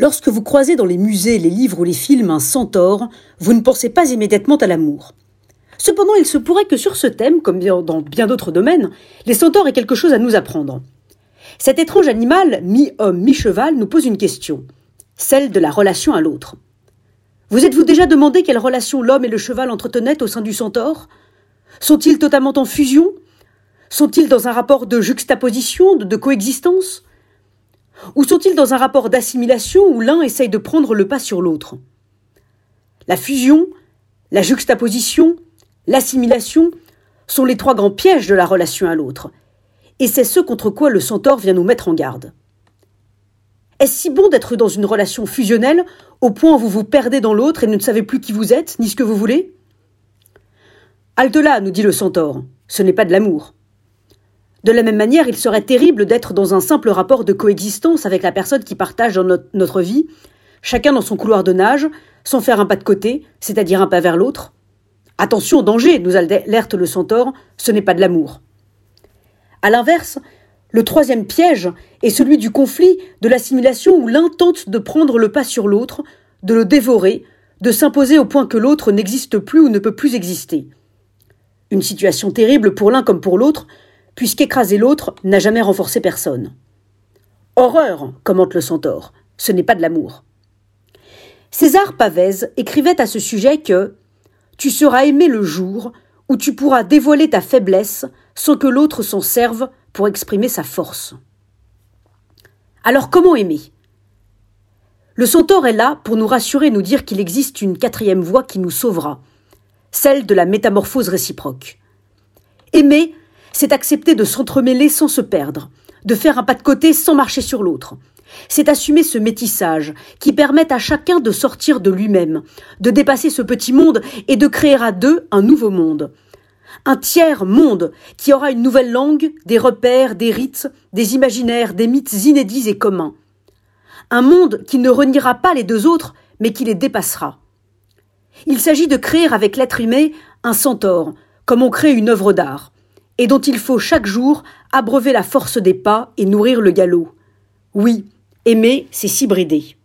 Lorsque vous croisez dans les musées, les livres ou les films un centaure, vous ne pensez pas immédiatement à l'amour. Cependant, il se pourrait que sur ce thème, comme dans bien d'autres domaines, les centaures aient quelque chose à nous apprendre. Cet étrange animal, mi-homme, mi-cheval, nous pose une question, celle de la relation à l'autre. Vous êtes-vous déjà demandé quelle relation l'homme et le cheval entretenaient au sein du centaure? Sont-ils totalement en fusion? Sont-ils dans un rapport de juxtaposition, de coexistence? Ou sont-ils dans un rapport d'assimilation où l'un essaye de prendre le pas sur l'autre? La fusion, la juxtaposition, l'assimilation sont les trois grands pièges de la relation à l'autre, et c'est ce contre quoi le centaure vient nous mettre en garde. Est-ce si bon d'être dans une relation fusionnelle au point où vous vous perdez dans l'autre et ne savez plus qui vous êtes, ni ce que vous voulez? Halte là, nous dit le centaure, ce n'est pas de l'amour. De la même manière, il serait terrible d'être dans un simple rapport de coexistence avec la personne qui partage notre vie, chacun dans son couloir de nage, sans faire un pas de côté, c'est-à-dire un pas vers l'autre. Attention, danger, nous alerte le centaure, ce n'est pas de l'amour. À l'inverse, le troisième piège est celui du conflit, de l'assimilation où l'un tente de prendre le pas sur l'autre, de le dévorer, de s'imposer au point que l'autre n'existe plus ou ne peut plus exister. Une situation terrible pour l'un comme pour l'autre, puisqu'écraser l'autre n'a jamais renforcé personne. Horreur, commente le centaure, ce n'est pas de l'amour. César Pavès écrivait à ce sujet que Tu seras aimé le jour où tu pourras dévoiler ta faiblesse sans que l'autre s'en serve pour exprimer sa force. Alors comment aimer? Le centaure est là pour nous rassurer, nous dire qu'il existe une quatrième voie qui nous sauvera, celle de la métamorphose réciproque. Aimer, c'est accepter de s'entremêler sans se perdre, de faire un pas de côté sans marcher sur l'autre. C'est assumer ce métissage qui permet à chacun de sortir de lui-même, de dépasser ce petit monde et de créer à deux un nouveau monde. Un tiers monde qui aura une nouvelle langue, des repères, des rites, des imaginaires, des mythes inédits et communs. Un monde qui ne reniera pas les deux autres, mais qui les dépassera. Il s'agit de créer avec l'être humain un centaure, comme on crée une œuvre d'art et dont il faut chaque jour abreuver la force des pas et nourrir le galop. Oui, aimer, c'est s'hybrider.